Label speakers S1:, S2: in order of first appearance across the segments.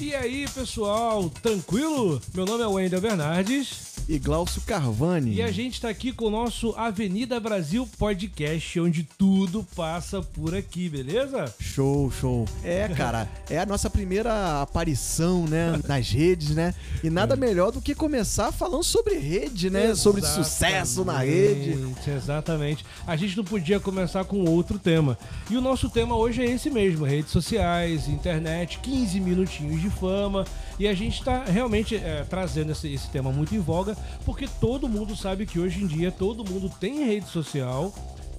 S1: E aí, pessoal, tranquilo? Meu nome é Wendel Bernardes.
S2: E Glaucio Carvani.
S1: E a gente está aqui com o nosso Avenida Brasil Podcast, onde tudo passa por aqui, beleza?
S2: Show, show. É, cara, é a nossa primeira aparição, né, nas redes, né? E nada é. melhor do que começar falando sobre rede, né? Exatamente, sobre sucesso na rede.
S1: Exatamente. A gente não podia começar com outro tema. E o nosso tema hoje é esse mesmo: redes sociais, internet, 15 minutinhos de fama. E a gente está realmente é, trazendo esse, esse tema muito em voga, porque todo mundo sabe que hoje em dia todo mundo tem rede social,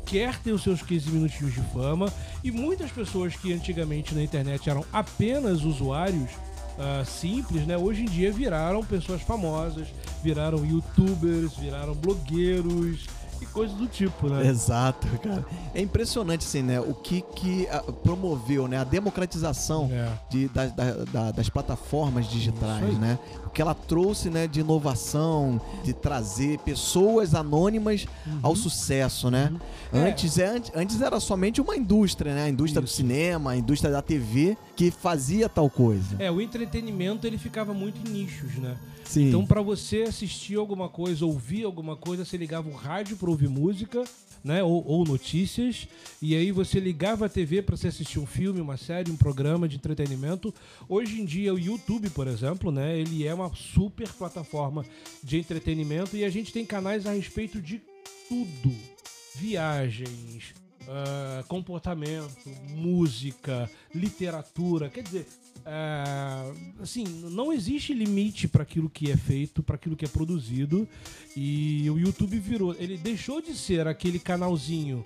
S1: quer ter os seus 15 minutinhos de fama, e muitas pessoas que antigamente na internet eram apenas usuários uh, simples, né? Hoje em dia viraram pessoas famosas, viraram youtubers, viraram blogueiros, e coisas do tipo, né?
S2: Exato, cara. É impressionante, assim, né? O que, que ah, promoveu, né? A democratização é. de, da, da, das plataformas digitais, né? O que ela trouxe, né? De inovação, de trazer pessoas anônimas uhum. ao sucesso, né? Uhum. Antes, é. é antes era somente uma indústria, né? A indústria Isso. do cinema, a indústria da TV que fazia tal coisa.
S1: É, o entretenimento ele ficava muito em nichos, né?
S2: Sim.
S1: Então, para você assistir alguma coisa, ouvir alguma coisa, você ligava o rádio para ouvir música, né? Ou, ou, notícias. E aí você ligava a TV para você assistir um filme, uma série, um programa de entretenimento. Hoje em dia, o YouTube, por exemplo, né? Ele é uma super plataforma de entretenimento e a gente tem canais a respeito de tudo. Viagens, uh, comportamento, música, literatura. Quer dizer, é, assim, não existe limite para aquilo que é feito, para aquilo que é produzido. E o YouTube virou, ele deixou de ser aquele canalzinho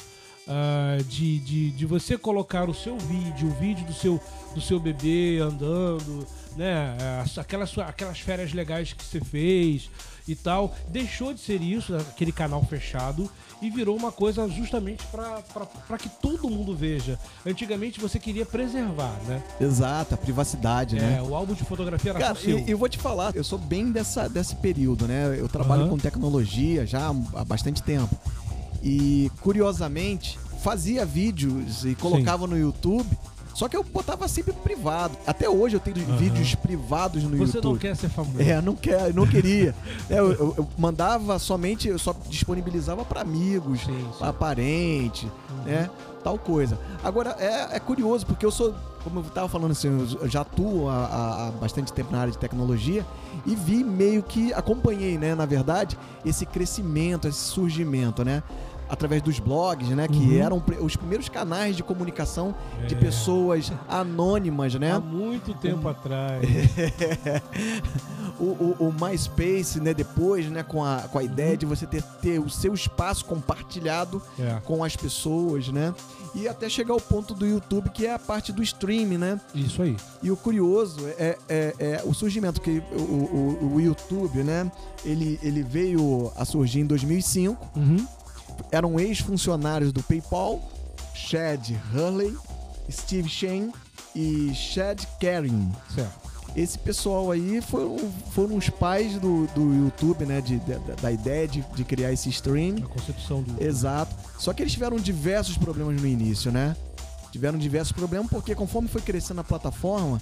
S1: uh, de, de, de você colocar o seu vídeo, o vídeo do seu, do seu bebê andando, né? Aquelas, aquelas férias legais que você fez e tal. Deixou de ser isso, aquele canal fechado, e virou uma coisa justamente para que todo mundo veja. Antigamente você queria preservar, né?
S2: Exato, a privacidade,
S1: é,
S2: né?
S1: o álbum de fotografia era
S2: Cara,
S1: seu.
S2: E, eu vou te falar, eu sou bem dessa, desse período, né? Eu trabalho uhum. com tecnologia já há bastante tempo. E curiosamente, fazia vídeos e colocava Sim. no YouTube só que eu botava sempre privado. Até hoje eu tenho uhum. vídeos privados no
S1: Você
S2: YouTube.
S1: Você não quer ser famoso?
S2: É, não quer, não queria. é, eu, eu, eu, mandava somente, eu só disponibilizava para amigos, para parente, uhum. né? Tal coisa. Agora, é, é curioso, porque eu sou como eu estava falando assim, eu já atuo há, há, bastante tempo na área de tecnologia e vi meio que acompanhei, né, na verdade, esse crescimento, esse surgimento, né? Através dos blogs, né? Que uhum. eram os primeiros canais de comunicação é. de pessoas anônimas, né?
S1: Há muito tempo atrás.
S2: o, o, o, MySpace, né? Depois, né? Com a, com a ideia uhum. de você ter, ter o seu espaço compartilhado é. com as pessoas, né? E até chegar ao ponto do YouTube, que é a parte do streaming, né?
S1: Isso aí.
S2: E o curioso é, é, é o surgimento que o, o, o, YouTube, né? Ele, ele veio a surgir em 2005.
S1: Uhum
S2: eram ex-funcionários do PayPal, Chad Hurley, Steve Chen e Chad Karen.
S1: Certo.
S2: Esse pessoal aí foram, foram os pais do, do YouTube, né? De, de da ideia de, de criar esse stream.
S1: A concepção do.
S2: Exato. Só que eles tiveram diversos problemas no início, né? Tiveram diversos problemas porque conforme foi crescendo a plataforma,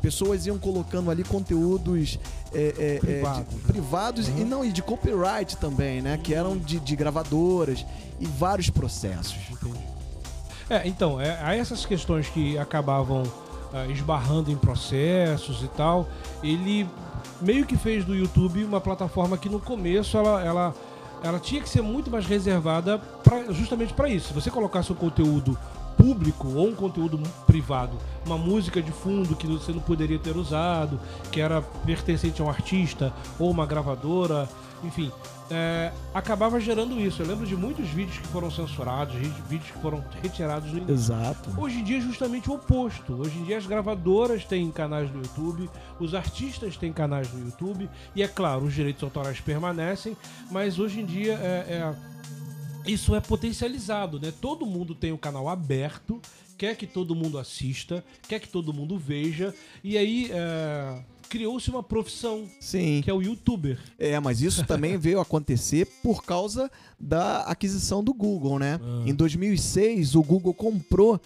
S2: pessoas iam colocando ali conteúdos é, é,
S1: privados,
S2: é, de, né? privados uhum. e não e de copyright também, né? Que eram de, de gravadoras e vários processos.
S1: Entendi. É, então, é, há essas questões que acabavam uh, esbarrando em processos e tal. Ele meio que fez do YouTube uma plataforma que no começo ela, ela, ela tinha que ser muito mais reservada pra, justamente para isso. Se você colocasse o conteúdo público ou um conteúdo privado, uma música de fundo que você não poderia ter usado, que era pertencente a um artista ou uma gravadora, enfim, é, acabava gerando isso. Eu lembro de muitos vídeos que foram censurados, vídeos que foram retirados do início.
S2: Exato.
S1: Hoje em dia é justamente o oposto. Hoje em dia as gravadoras têm canais no YouTube, os artistas têm canais no YouTube, e é claro, os direitos autorais permanecem, mas hoje em dia é, é isso é potencializado, né? Todo mundo tem o canal aberto, quer que todo mundo assista, quer que todo mundo veja, e aí é, criou-se uma profissão,
S2: Sim.
S1: que é o youtuber.
S2: É, mas isso também veio acontecer por causa da aquisição do Google, né? Ah. Em 2006, o Google comprou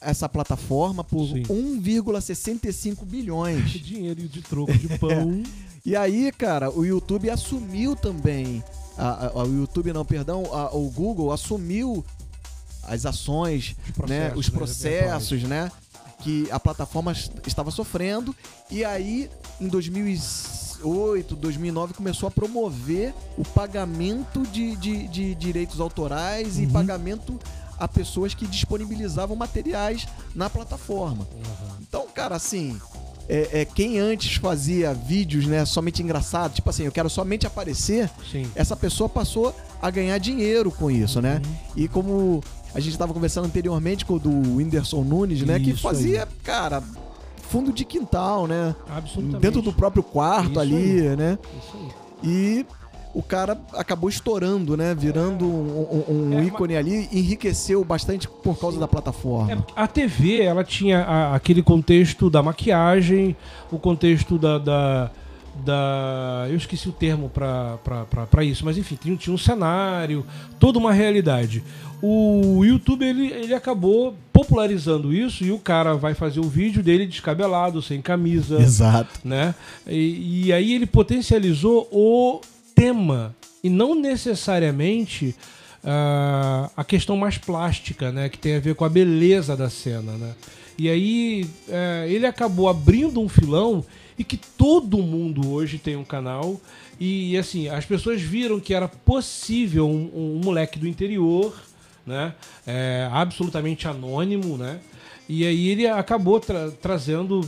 S2: essa plataforma por 1,65 bilhões.
S1: Dinheiro de troco de pão.
S2: e aí, cara, o YouTube assumiu também. A, a, o YouTube não, perdão, a, o Google assumiu as ações, os né, processos, né, os processos, né, que a plataforma estava sofrendo. E aí, em 2008, 2009, começou a promover o pagamento de, de, de direitos autorais uhum. e pagamento a pessoas que disponibilizavam materiais na plataforma. Uhum. Então, cara, assim, é, é, quem antes fazia vídeos, né, somente engraçado, tipo assim, eu quero somente aparecer, Sim. essa pessoa passou a ganhar dinheiro com isso, né? uhum. né? E como a gente estava conversando anteriormente com o do Whindersson Nunes, né, isso que fazia, aí. cara, fundo de quintal, né?
S1: Absolutamente.
S2: Dentro do próprio quarto isso ali, aí. né? Isso aí. E o cara acabou estourando, né? Virando um, um, um é, ícone mas... ali, enriqueceu bastante por causa da plataforma. É,
S1: a TV, ela tinha a, aquele contexto da maquiagem, o contexto da, da, da eu esqueci o termo para isso, mas enfim, tinha, tinha um cenário, toda uma realidade. O YouTube ele, ele acabou popularizando isso e o cara vai fazer o vídeo dele descabelado, sem camisa.
S2: Exato.
S1: Né? E, e aí ele potencializou o tema e não necessariamente uh, a questão mais plástica, né, que tem a ver com a beleza da cena, né? E aí uh, ele acabou abrindo um filão e que todo mundo hoje tem um canal e assim as pessoas viram que era possível um, um moleque do interior, né, é, absolutamente anônimo, né? E aí ele acabou tra trazendo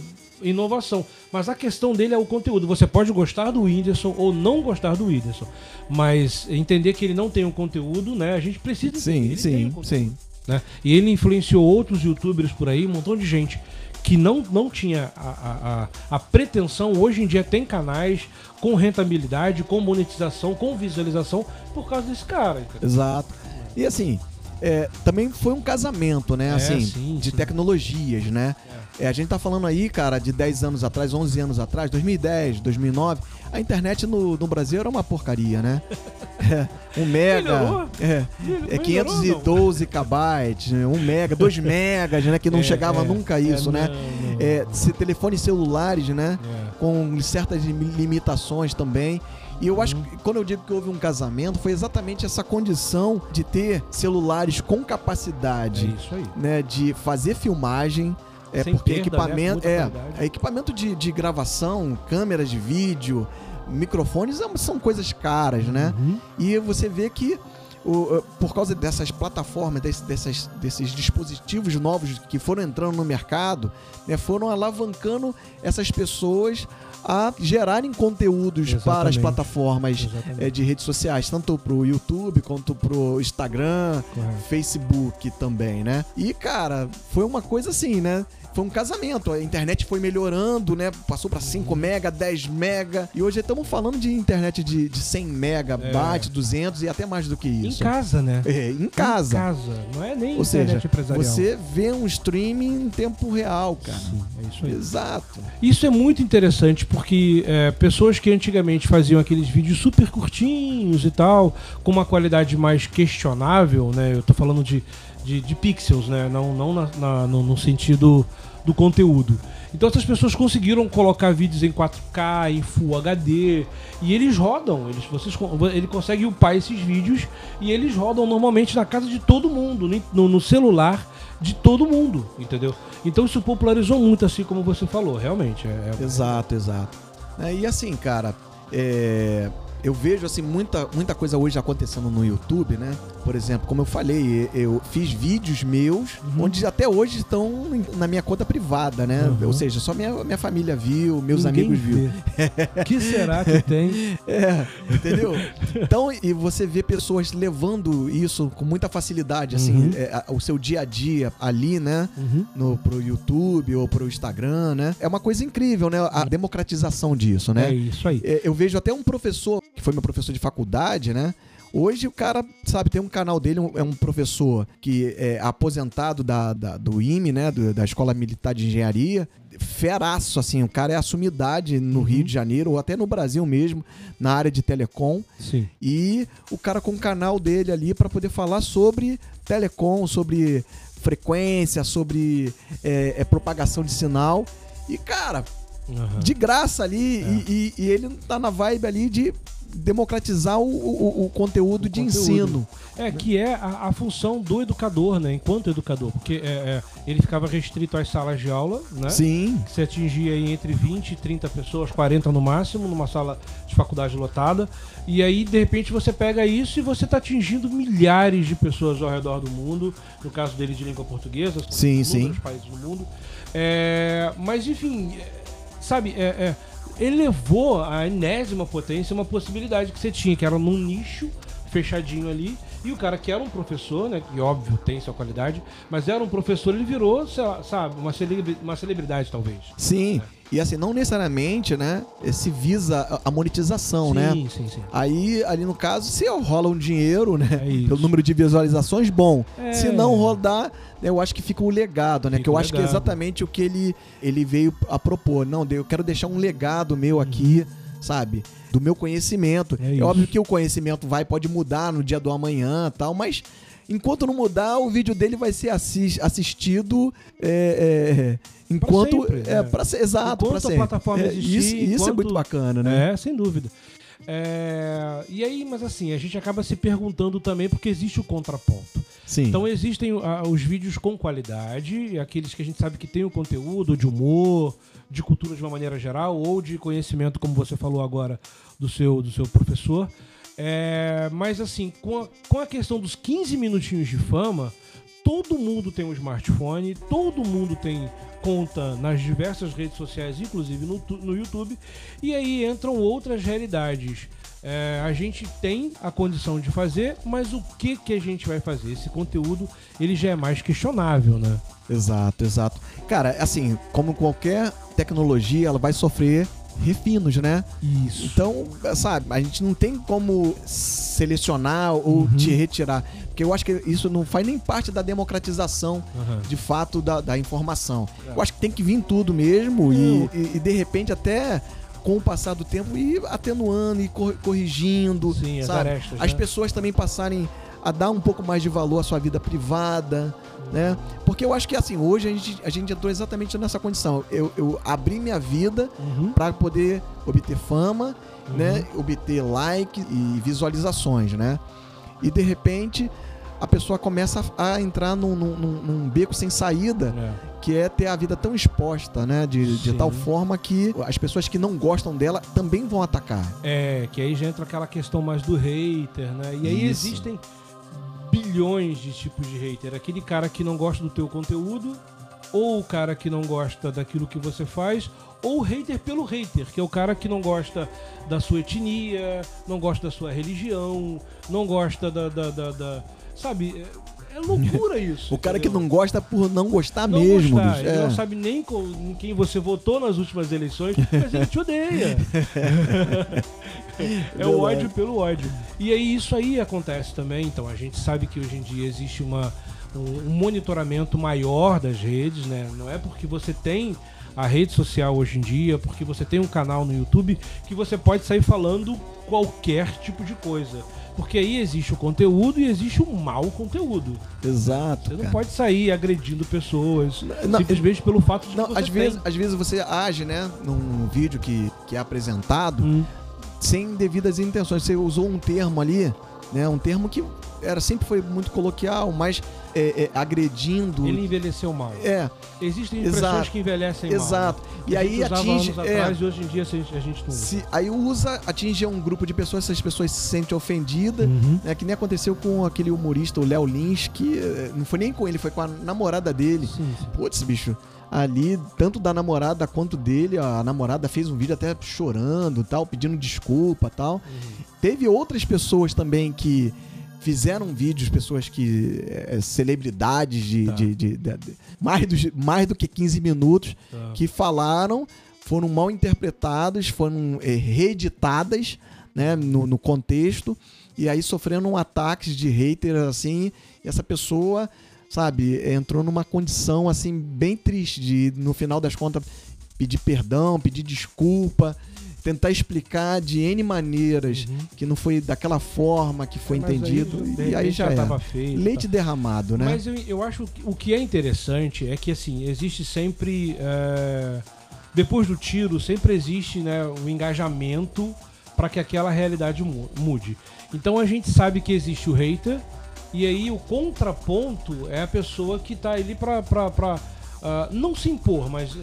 S1: inovação. Mas a questão dele é o conteúdo. Você pode gostar do Whindersson ou não gostar do Whindersson. Mas entender que ele não tem um conteúdo, né? A gente precisa
S2: Sim, sim, um sim.
S1: Né? E ele influenciou outros youtubers por aí, um montão de gente que não, não tinha a, a, a, pretensão, hoje em dia tem canais com rentabilidade, com monetização, com visualização, por causa desse cara.
S2: Exato. E assim, é, também foi um casamento, né? É, assim, sim, de sim. tecnologias, né? É. é. a gente tá falando aí, cara, de 10 anos atrás, 11 anos atrás, 2010, 2009, a internet no, no Brasil era uma porcaria, né? É, um mega. É, é 512 kbytes, né? um mega, 2 megas, né? Que não é, chegava nunca a isso, né? Não, não. Telefones celulares, né? Com certas limitações também. E eu acho que quando eu digo que houve um casamento, foi exatamente essa condição de ter celulares com capacidade é né, de fazer filmagem. É Sem porque perda, né, equipamento, né? é, é, equipamento de, de gravação, câmeras de vídeo, microfones é são coisas caras, né? Uhum. E você vê que o, por causa dessas plataformas, desse, dessas, desses dispositivos novos que foram entrando no mercado, né, foram alavancando essas pessoas a gerarem conteúdos Exatamente. para as plataformas é, de redes sociais, tanto para o YouTube quanto para o Instagram, Correto. Facebook também, né? E, cara, foi uma coisa assim, né? foi um casamento. A internet foi melhorando, né? Passou para 5 mega, 10 mega. E hoje estamos falando de internet de, de 100 mega, é. bate 200 e até mais do que isso.
S1: Em casa, né?
S2: É, em casa.
S1: Em casa. Não é nem
S2: Ou internet seja, empresarial. Você vê um streaming em tempo real, cara. Sim, é isso aí. Exato.
S1: Isso é muito interessante porque é, pessoas que antigamente faziam aqueles vídeos super curtinhos e tal, com uma qualidade mais questionável, né? Eu tô falando de, de, de pixels, né? Não, não na, na, no, no sentido do conteúdo. Então essas pessoas conseguiram colocar vídeos em 4K, em Full HD, e eles rodam, eles, vocês, ele consegue upar esses vídeos e eles rodam normalmente na casa de todo mundo, no, no celular de todo mundo, entendeu? Então isso popularizou muito, assim como você falou, realmente. É,
S2: é... Exato, exato. É, e assim, cara, é, eu vejo assim muita, muita coisa hoje acontecendo no YouTube, né? Por exemplo, como eu falei, eu fiz vídeos meus uhum. onde até hoje estão na minha conta privada, né? Uhum. Ou seja, só minha, minha família viu, meus Ninguém amigos viu.
S1: que será que tem?
S2: É, entendeu? Então, e você vê pessoas levando isso com muita facilidade, assim, uhum. é, o seu dia a dia ali, né? Uhum. No, pro YouTube ou pro Instagram, né? É uma coisa incrível, né? A democratização disso, né?
S1: É isso aí.
S2: É, eu vejo até um professor que foi meu professor de faculdade, né? Hoje o cara, sabe, tem um canal dele, é um professor que é aposentado da, da do IME, né? Do, da Escola Militar de Engenharia. Feraço, assim, o cara é assumidade no uhum. Rio de Janeiro, ou até no Brasil mesmo, na área de telecom.
S1: Sim.
S2: E o cara com o canal dele ali para poder falar sobre telecom, sobre frequência, sobre é, é, propagação de sinal. E, cara, uhum. de graça ali, é. e, e, e, ele tá na vibe ali de democratizar o, o, o conteúdo o de conteúdo. ensino.
S1: É, que é a, a, função do educador, né? Enquanto educador. Porque é, é, ele ficava restrito às salas de aula, né?
S2: Sim.
S1: Que se atingia aí entre 20 e 30 pessoas, 40 no máximo, numa sala de faculdade lotada. E aí, de repente, você pega isso e você está atingindo milhares de pessoas ao redor do mundo. No caso dele de língua portuguesa,
S2: sim, sim.
S1: países do mundo. É, mas, enfim, é, sabe, é, é elevou a enésima potência uma possibilidade que você tinha, que era num nicho fechadinho ali. E o cara que era um professor, né? Que óbvio tem sua qualidade, mas era um professor, ele virou, sabe, uma, celebridade, uma celebridade, talvez.
S2: Sim. É. E assim, não necessariamente, né? Se visa a monetização,
S1: sim,
S2: né?
S1: Sim, sim, sim.
S2: Aí, ali no caso, se rola um dinheiro, né? É pelo número de visualizações, bom. É. Se não rodar, eu acho que fica o legado, né? Fica que eu acho legado. que é exatamente o que ele, ele veio a propor. Não, eu quero deixar um legado meu aqui, uhum. Sabe? Do meu conhecimento. É, é óbvio que o conhecimento vai, pode mudar no dia do amanhã tal, mas enquanto não mudar, o vídeo dele vai ser assistido. É, é, Enquanto. Pra sempre, é, é. Pra ser, exato,
S1: enquanto
S2: pra
S1: a plataforma é, existir.
S2: Isso, isso
S1: enquanto,
S2: é muito bacana, né?
S1: É, sem dúvida. É, e aí, mas assim, a gente acaba se perguntando também porque existe o contraponto.
S2: Sim.
S1: Então existem uh, os vídeos com qualidade, aqueles que a gente sabe que tem o conteúdo de humor, de cultura de uma maneira geral, ou de conhecimento, como você falou agora, do seu, do seu professor. É, mas assim, com a, com a questão dos 15 minutinhos de fama, todo mundo tem um smartphone, todo mundo tem conta nas diversas redes sociais, inclusive no, no YouTube, e aí entram outras realidades. É, a gente tem a condição de fazer, mas o que que a gente vai fazer? Esse conteúdo ele já é mais questionável, né?
S2: Exato, exato. Cara, assim, como qualquer tecnologia, ela vai sofrer refinos, né?
S1: Isso.
S2: Então, sabe, a gente não tem como selecionar ou uhum. te retirar. Porque eu acho que isso não faz nem parte da democratização, uhum. de fato, da, da informação. É. Eu acho que tem que vir tudo mesmo e, e, e, de repente até com o passar do tempo ir atenuando e corrigindo.
S1: Sim,
S2: sabe?
S1: As, arestas,
S2: as
S1: né?
S2: pessoas também passarem a dar um pouco mais de valor à sua vida privada, né? Porque eu acho que assim, hoje a gente, a gente entrou exatamente nessa condição. Eu, eu abri minha vida uhum. para poder obter fama, uhum. né? Obter like e visualizações, né? E de repente a pessoa começa a entrar num, num, num beco sem saída, é. que é ter a vida tão exposta, né? De, de, tal forma que as pessoas que não gostam dela também vão atacar.
S1: É, que aí já entra aquela questão mais do hater, né? E aí Isso. existem bilhões de tipos de hater. Aquele cara que não gosta do teu conteúdo, ou o cara que não gosta daquilo que você faz, ou o hater pelo hater, que é o cara que não gosta da sua etnia, não gosta da sua religião, não gosta da. da, da, da sabe? É, é loucura isso.
S2: o cara entendeu? que não gosta por não gostar não mesmo.
S1: Gostar. Ele é. não sabe nem com, em quem você votou nas últimas eleições, mas ele te odeia. é o ódio pelo ódio. E aí isso aí acontece também. Então a gente sabe que hoje em dia existe uma, um monitoramento maior das redes, né? Não é porque você tem a rede social hoje em dia, porque você tem um canal no YouTube, que você pode sair falando qualquer tipo de coisa. Porque aí existe o conteúdo e existe o mau conteúdo.
S2: Exato.
S1: Você não cara. pode sair agredindo pessoas não, simplesmente pelo fato de não, que você
S2: às vezes, às vezes você age, né, num vídeo que, que é apresentado, hum sem devidas intenções. Você usou um termo ali, né? Um termo que era sempre foi muito coloquial, mas é, é, agredindo.
S1: Ele envelheceu mal.
S2: É.
S1: Existem exato, que envelhecem
S2: exato. mal. Exato. E aí atinge.
S1: Anos é, atrás, e hoje em dia a gente não.
S2: Se, aí usa, atinge um grupo de pessoas, essas pessoas se sentem ofendidas, uhum. né? Que nem aconteceu com aquele humorista, o Léo Lins, que eh, não foi nem com ele, foi com a namorada dele. Sim, sim. Putz, bicho ali, tanto da namorada quanto dele. A namorada fez um vídeo até chorando, tal, pedindo desculpa, tal. Uhum. Teve outras pessoas também que fizeram vídeos, pessoas que é, celebridades de, tá. de, de, de, mais, do, mais do que 15 minutos, tá. que falaram, foram mal interpretadas, foram é, reeditadas, né, no, no contexto e aí sofrendo um ataques de haters assim, e essa pessoa sabe, entrou numa condição assim bem triste de no final das contas pedir perdão, pedir desculpa, tentar explicar de N maneiras uhum. que não foi daquela forma que foi entendido. Aí, e aí já, já é. feito. Leite tá. derramado, né?
S1: Mas eu, eu acho que o que é interessante é que assim, existe sempre. É, depois do tiro, sempre existe né, um engajamento para que aquela realidade mude. Então a gente sabe que existe o hater, e aí o contraponto é a pessoa que está ali para uh, ah, não se impor, mas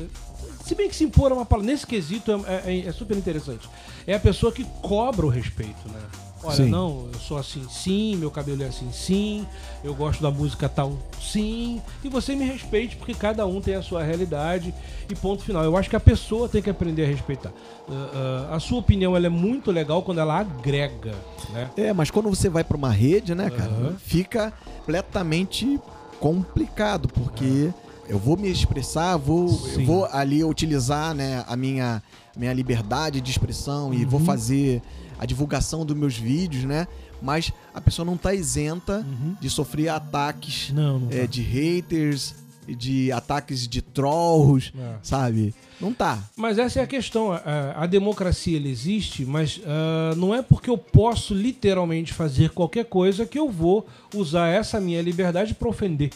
S1: se bem que se impor é uma palavra. Nesse quesito é, é, é, super interessante. É a pessoa que cobra o respeito, né? Olha, sim. não, eu sou assim sim, meu cabelo é assim sim, eu gosto da música tal sim, e você me respeite porque cada um tem a sua realidade e ponto final. Eu acho que a pessoa tem que aprender a respeitar. Uh, uh, a sua opinião ela é muito legal quando ela agrega, né?
S2: É, mas quando você vai para uma rede, né, cara, uhum. fica completamente complicado porque eu vou me expressar, vou, eu vou ali utilizar né, a minha, minha liberdade de expressão uhum. e vou uhum. fazer a divulgação dos meus vídeos, né? Mas a pessoa não está isenta uhum. de sofrer ataques não, não é, tá. de haters, de ataques de trolls, é. sabe? Não tá.
S1: Mas essa é a questão. A, a democracia ela existe, mas uh, não é porque eu posso literalmente fazer qualquer coisa que eu vou usar essa minha liberdade para ofender.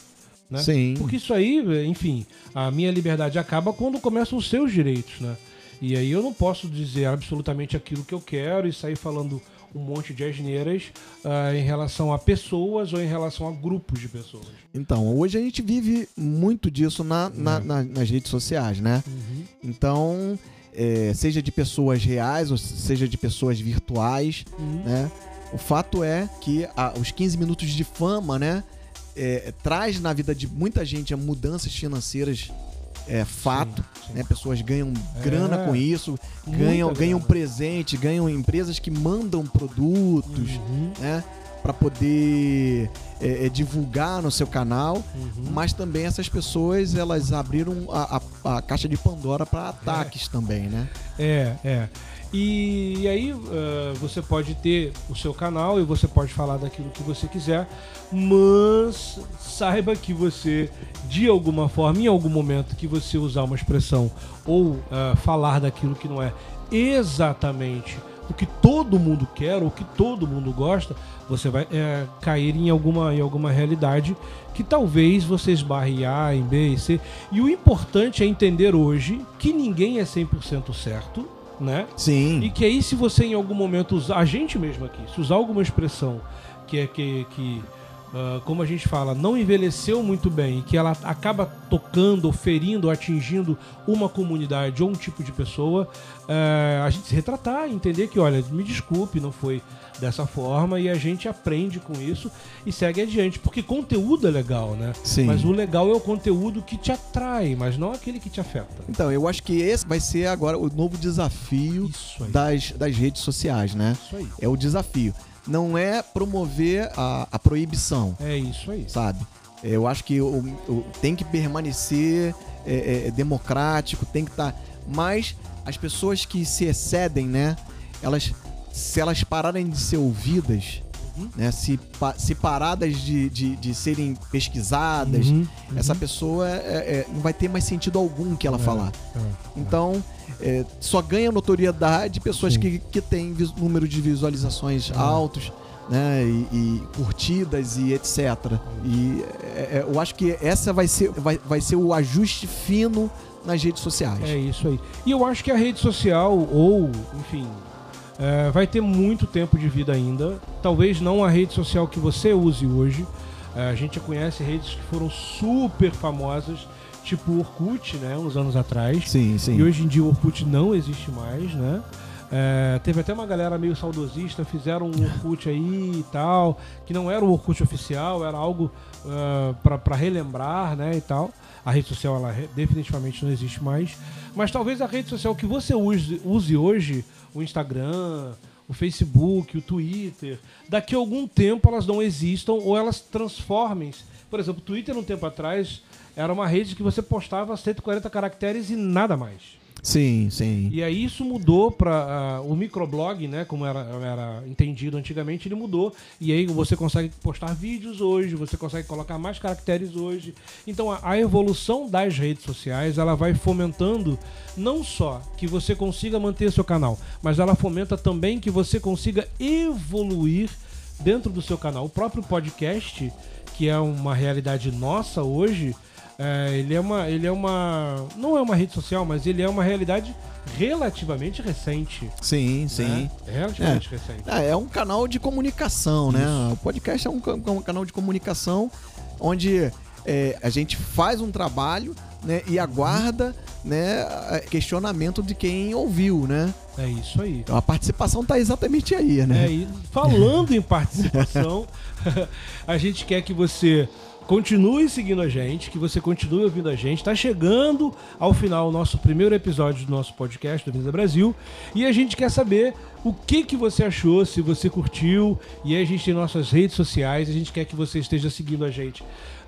S1: Né?
S2: Sim.
S1: Porque isso aí, enfim, a minha liberdade acaba quando começam os seus direitos, né? E aí eu não posso dizer absolutamente aquilo que eu quero e sair falando um monte de asneiras uh, em relação a pessoas ou em relação a grupos de pessoas.
S2: Então, hoje a gente vive muito disso na, na, uhum. na nas redes sociais, né? Uhum. Então, é, seja de pessoas reais ou seja de pessoas virtuais, uhum. né? O fato é que a, os 15 minutos de fama, né? É, traz na vida de muita gente mudanças financeiras é fato, sim, sim. né? Pessoas ganham grana é, com isso, ganham, ganham presente, ganham empresas que mandam produtos, uhum. né? Para poder é, é, divulgar no seu canal, uhum. mas também essas pessoas elas abriram a, a, a caixa de Pandora para ataques
S1: é.
S2: também, né?
S1: É, é. E, aí uh, você pode ter o seu canal e você pode falar daquilo que você quiser, mas saiba que você, de alguma forma, em algum momento que você usar uma expressão ou uh, falar daquilo que não é exatamente o que todo mundo quer ou o que todo mundo gosta, você vai é, cair em alguma, em alguma realidade que talvez você esbarre A, em B e C. E o importante é entender hoje que ninguém é 100% certo né?
S2: Sim.
S1: E que aí, se você em algum momento usar, a gente mesmo aqui, se usar alguma expressão que é que, que uh, como a gente fala, não envelheceu muito bem e que ela acaba tocando, ferindo, atingindo uma comunidade ou um tipo de pessoa, uh, a gente se retratar, entender que, olha, me desculpe, não foi dessa forma e a gente aprende com isso e segue adiante. Porque conteúdo é legal, né?
S2: Sim.
S1: Mas o legal é o conteúdo que te atrai, mas não aquele que te afeta.
S2: Então, eu acho que esse vai ser agora o novo desafio das, das redes sociais, né?
S1: Isso aí.
S2: É o desafio. Não é promover a, a proibição.
S1: É isso aí.
S2: Sabe? Eu acho que o, o tem que permanecer é, é, democrático, tem que estar. Tá, mas as pessoas que se excedem, né? Elas se elas pararem de ser ouvidas, uhum. né, se, se paradas de, de, de serem pesquisadas, uhum. Uhum. essa pessoa é, é, não vai ter mais sentido algum que ela é, falar. É, é. Então, é, só ganha notoriedade pessoas que, que têm número de visualizações altos. Né, e, e, curtidas e etc. E é, eu acho que essa vai ser, vai, vai ser o ajuste fino nas redes sociais.
S1: É isso aí. E eu acho que a rede social, ou, enfim, é, vai ter muito tempo de vida ainda. Talvez não a rede social que você use hoje. É, a gente conhece redes que foram super famosas, tipo o Orkut, né, uns anos atrás.
S2: Sim, sim.
S1: E hoje em dia o Orkut não existe mais, né? É, teve até uma galera meio saudosista, fizeram um Orkut aí e tal, que não era o Orkut oficial, era algo uh, é, para relembrar, né, e tal. A rede social, ela definitivamente não existe mais. Mas talvez a rede social que você use, use hoje o Instagram, o Facebook, o Twitter, daqui a algum tempo elas não existam ou elas transformem-se. Por exemplo, o Twitter, um tempo atrás, era uma rede que você postava 140 caracteres e nada mais.
S2: Sim, sim.
S1: E aí isso mudou para uh, o microblog, né? Como era, era entendido antigamente, ele mudou. E aí você consegue postar vídeos hoje, você consegue colocar mais caracteres hoje. Então a, a evolução das redes sociais ela vai fomentando não só que você consiga manter seu canal, mas ela fomenta também que você consiga evoluir dentro do seu canal. O próprio podcast, que é uma realidade nossa hoje é, ele é uma. Ele é uma. Não é uma rede social, mas ele é uma realidade relativamente recente.
S2: Sim, né? sim.
S1: É relativamente é. recente.
S2: É, é um canal de comunicação, né? Isso. né? O podcast é um, um, canal de comunicação onde é, a gente faz um trabalho né, e aguarda né, questionamento de quem ouviu, né?
S1: É isso aí.
S2: Então a participação está exatamente aí, né?
S1: É, falando em participação, a gente quer que você Continue seguindo a gente, que você continue ouvindo a gente. Está chegando ao final o nosso primeiro episódio do nosso podcast do Visa Brasil. E a gente quer saber o que, que você achou, se você curtiu. E a gente tem nossas redes sociais. A gente quer que você esteja seguindo a gente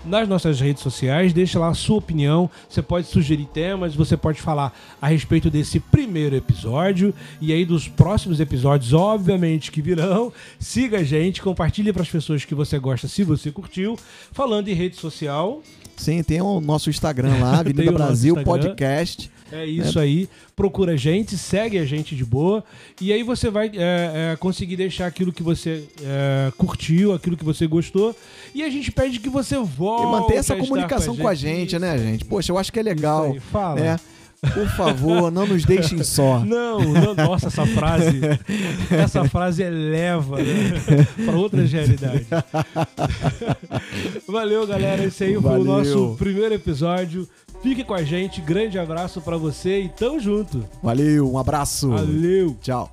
S1: nas nossas redes sociais, deixa lá a sua opinião. Você pode sugerir temas, você pode falar a respeito desse primeiro episódio e aí dos próximos episódios, obviamente que virão. Siga a gente, compartilhe para as pessoas que você gosta, se você curtiu. Falando em rede social,
S2: Sim, tem o nosso Instagram lá, Avenida Brasil Podcast.
S1: É isso é. aí. Procura a gente, segue a gente de boa. E aí você vai é, é, conseguir deixar aquilo que você é, curtiu, aquilo que você gostou. E a gente pede que você volte.
S2: E manter essa comunicação com a gente, com a gente né, gente? Poxa, eu acho que é legal. Isso aí,
S1: fala.
S2: Né? Por favor, não nos deixem só.
S1: Não, não nossa, essa frase. Essa frase eleva né, para outras realidades. Valeu, galera. Esse aí foi o nosso primeiro episódio. Fique com a gente. Grande abraço para você e tamo junto.
S2: Valeu, um abraço.
S1: Valeu.
S2: Tchau.